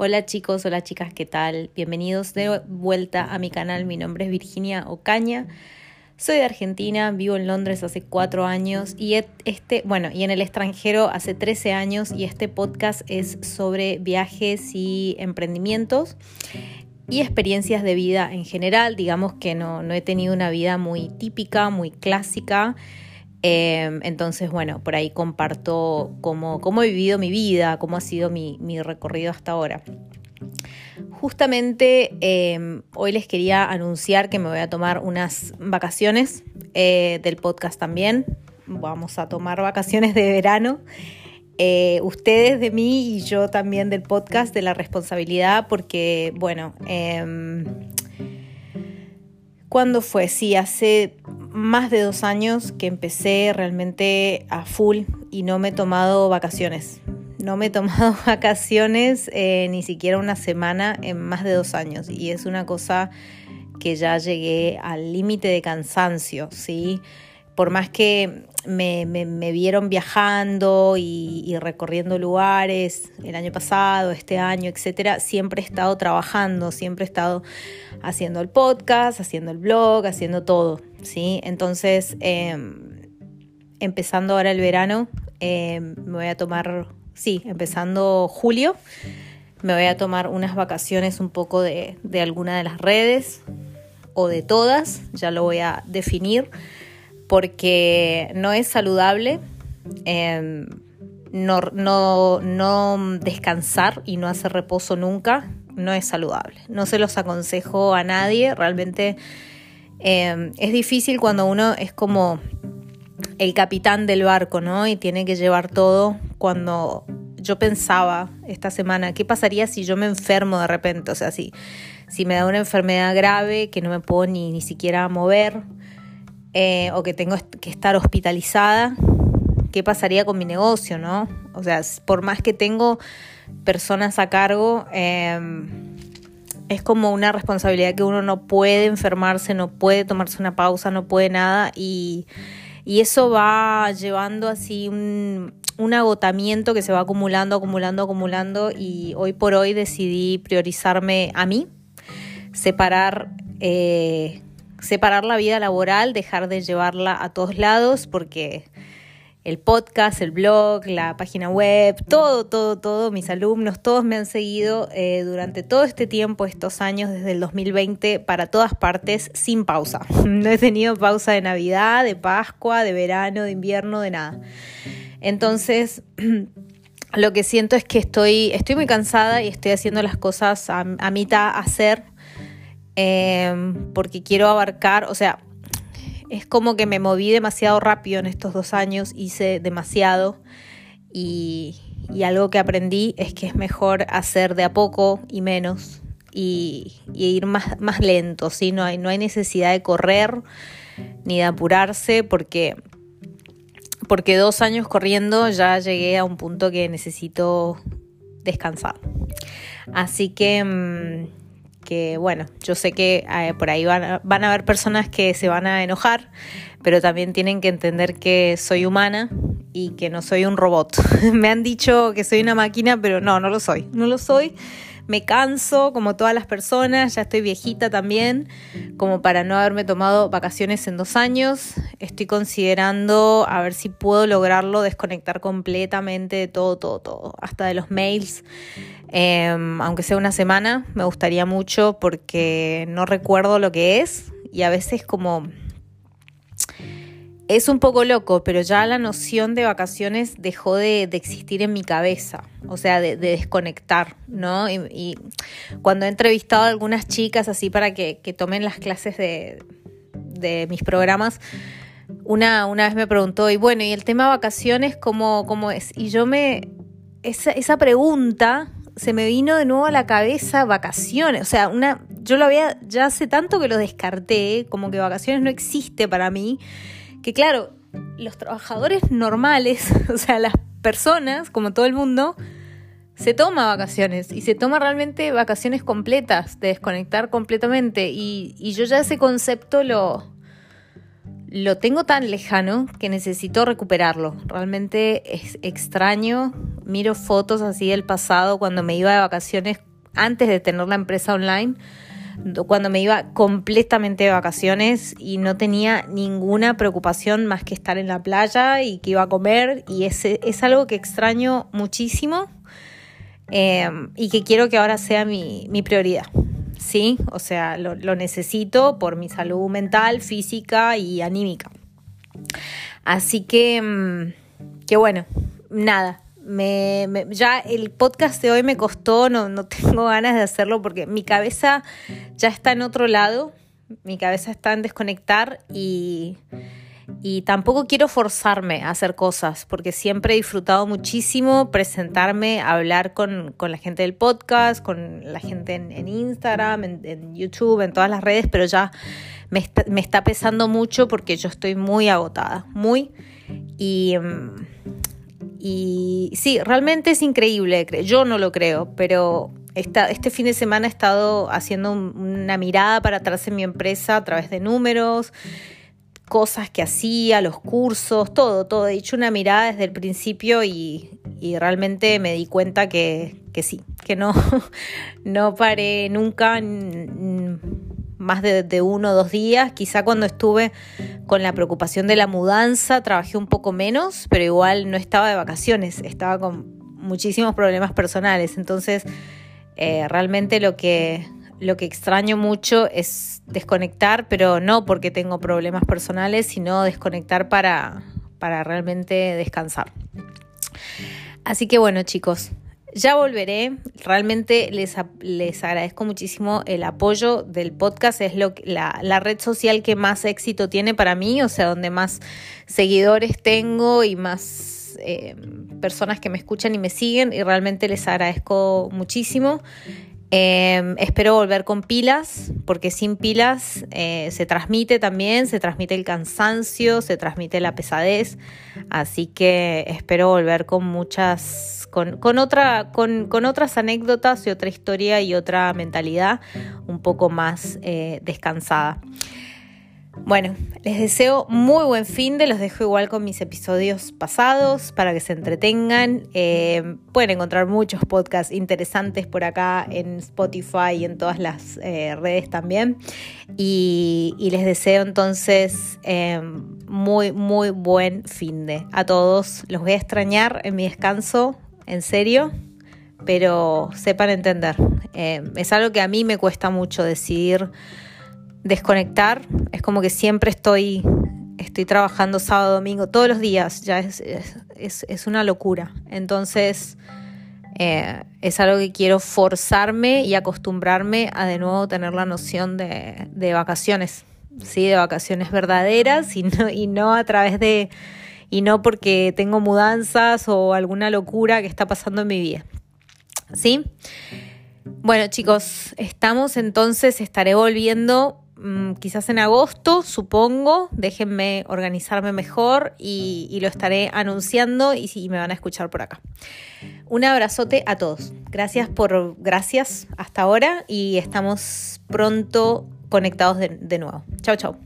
Hola chicos, hola chicas, ¿qué tal? Bienvenidos de vuelta a mi canal. Mi nombre es Virginia Ocaña. Soy de Argentina, vivo en Londres hace cuatro años y este, bueno, y en el extranjero hace 13 años y este podcast es sobre viajes y emprendimientos y experiencias de vida en general. Digamos que no, no he tenido una vida muy típica, muy clásica. Em, entonces, bueno, por ahí comparto cómo, cómo, he vivido mi vida, cómo ha sido mi, recorrido hasta ahora. Justamente em, hoy les quería anunciar que me voy a tomar unas vacaciones eh, del podcast también. Vamos a tomar vacaciones de verano. Eh, ustedes de mí y yo también del podcast, de la responsabilidad, porque, bueno, eh, ¿cuándo fue? Sí, hace más de dos años que empecé realmente a full y no me he tomado vacaciones. No me he tomado vacaciones eh, ni siquiera una semana en más de dos años y es una cosa que ya llegué al límite de cansancio, ¿sí? Por más que me, vieron viajando y, recorriendo lugares el año pasado, este año, etcétera, siempre he estado trabajando, siempre he estado haciendo el podcast, haciendo el blog, haciendo todo, ¿sí? Entonces, em, empezando ahora el verano, em, me voy a tomar, sí, empezando julio, me voy a tomar unas vacaciones un poco de alguna de las redes o de todas, ya lo voy a definir, porque no es saludable. Em, no, no, no descansar y no hacer reposo nunca no es saludable. No se los aconsejo a nadie, realmente Em, es difícil cuando uno es como el capitán del barco, ¿no? Y tiene que llevar todo. Cuando yo pensaba esta semana, ¿qué pasaría si yo me enfermo de repente? O sea, si, si me da una enfermedad grave que no me puedo ni, ni siquiera mover eh, o que tengo que estar hospitalizada, ¿qué pasaría con mi negocio, no? O sea, por más que tengo personas a cargo, eh, es como una responsabilidad que uno no puede enfermarse, no puede tomarse una pausa, no puede nada y, eso va llevando así un, agotamiento que se va acumulando, acumulando, acumulando y hoy por hoy decidí priorizarme a mí, separar, eh, separar la vida laboral, dejar de llevarla a todos lados porque el podcast, el blog, la página web, todo, todo, todo, mis alumnos, todos me han seguido eh, durante todo este tiempo, estos años, desde el 2020, para todas partes, sin pausa. No he tenido pausa de Navidad, de Pascua, de verano, de invierno, de nada. Entonces... Lo que siento es que estoy, estoy muy cansada y estoy haciendo las cosas a, mitad hacer eh, porque quiero abarcar, o sea, es como que me moví demasiado rápido en estos dos años, hice demasiado y, algo que aprendí es que es mejor hacer de a poco y menos y, ir más, más lento, ¿sí? no, hay, no hay necesidad de correr ni de apurarse porque, porque dos años corriendo ya llegué a un punto que necesito descansar. Así que... Mm, que bueno, yo sé que eh, por ahí van a, van a haber personas que se van a enojar, pero también tienen que entender que soy humana y que no soy un robot. Me han dicho que soy una máquina, pero no, no lo soy, no lo soy. Me canso como todas las personas, ya estoy viejita también, como para no haberme tomado vacaciones en dos años. Estoy considerando a ver si puedo lograrlo, desconectar completamente de todo, todo, todo, hasta de los mails. Em, aunque sea una semana, me gustaría mucho porque no recuerdo lo que es y a veces como es un poco loco, pero ya la noción de vacaciones dejó de, existir en mi cabeza, o sea, de, desconectar, ¿no? Y, cuando he entrevistado a algunas chicas así para que, tomen las clases de, de mis programas, una, una vez me preguntó, y bueno, ¿y el tema vacaciones cómo, cómo es? Y yo me, esa, esa pregunta se me vino de nuevo a la cabeza vacaciones. O sea, una, yo lo había, ya hace tanto que lo descarté, como que vacaciones no existe para mí, que claro, los trabajadores normales, o sea, las personas, como todo el mundo, se toma vacaciones y se toma realmente vacaciones completas, de desconectar completamente. Y, y yo ya ese concepto lo, lo tengo tan lejano que necesito recuperarlo. Realmente es extraño. Miro fotos así del pasado cuando me iba de vacaciones antes de tener la empresa online, cuando me iba completamente de vacaciones y no tenía ninguna preocupación más que estar en la playa y que iba a comer. Y ese es algo que extraño muchísimo eh, y que quiero que ahora sea mi, mi prioridad. ¿sí? O sea, lo, necesito por mi salud mental, física y anímica. Así que, mm, que bueno, nada. Me, ya el podcast de hoy me costó, no, no tengo ganas de hacerlo porque mi cabeza ya está en otro lado, mi cabeza está en desconectar y, y tampoco quiero forzarme a hacer cosas, porque siempre he disfrutado muchísimo presentarme, hablar con, la gente del podcast, con la gente en, Instagram, en, YouTube, en todas las redes, pero ya me está, me está, pesando mucho porque yo estoy muy agotada, muy. Y, mm, y sí, realmente es increíble, yo no lo creo, pero este fin de semana he estado haciendo una mirada para atrás en mi empresa a través de números cosas que hacía, los cursos, todo, todo. He hecho una mirada desde el principio y, realmente me di cuenta que, sí, que no, no paré nunca más de, uno o dos días. Quizá cuando estuve con la preocupación de la mudanza trabajé un poco menos, pero igual no estaba de vacaciones, estaba con muchísimos problemas personales. Entonces, eh, realmente lo que, lo que extraño mucho es desconectar, pero no porque tengo problemas personales, sino desconectar para, para realmente descansar. Así que bueno chicos, ya volveré. Realmente les, les agradezco muchísimo el apoyo del podcast. Es lo, la, la red social que más éxito tiene para mí, o sea, donde más seguidores tengo y más eh, personas que me escuchan y me siguen. Y realmente les agradezco muchísimo. Em, espero volver con pilas, porque sin pilas eh, se transmite también, se transmite el cansancio, se transmite la pesadez. Así que espero volver con muchas, con, otra, con, otras anécdotas y otra historia y otra mentalidad un poco más eh, descansada. Bueno, les deseo muy buen fin de, los dejo igual con mis episodios pasados para que se entretengan. Eh, pueden encontrar muchos podcasts interesantes por acá en Spotify y en todas las eh, redes también. Y, les deseo entonces eh, muy, muy buen fin de a todos. Los voy a extrañar en mi descanso, en serio, pero sepan entender. es algo que a mí me cuesta mucho decidir desconectar. Es como que siempre estoy, estoy trabajando sábado, domingo, todos los días. Ya es, es, una locura. Entonces, eh, es algo que quiero forzarme y acostumbrarme a de nuevo tener la noción de, de vacaciones. Sí, de vacaciones verdaderas y no, y no a través de. y no porque tengo mudanzas o alguna locura que está pasando en mi vida. ¿Sí? Bueno, chicos, estamos entonces, estaré volviendo quizás en agosto, supongo. Déjenme organizarme mejor y, lo estaré anunciando y, y, me van a escuchar por acá. Un abrazote a todos. Gracias por, gracias hasta ahora y estamos pronto conectados de, de nuevo. Chao, chao.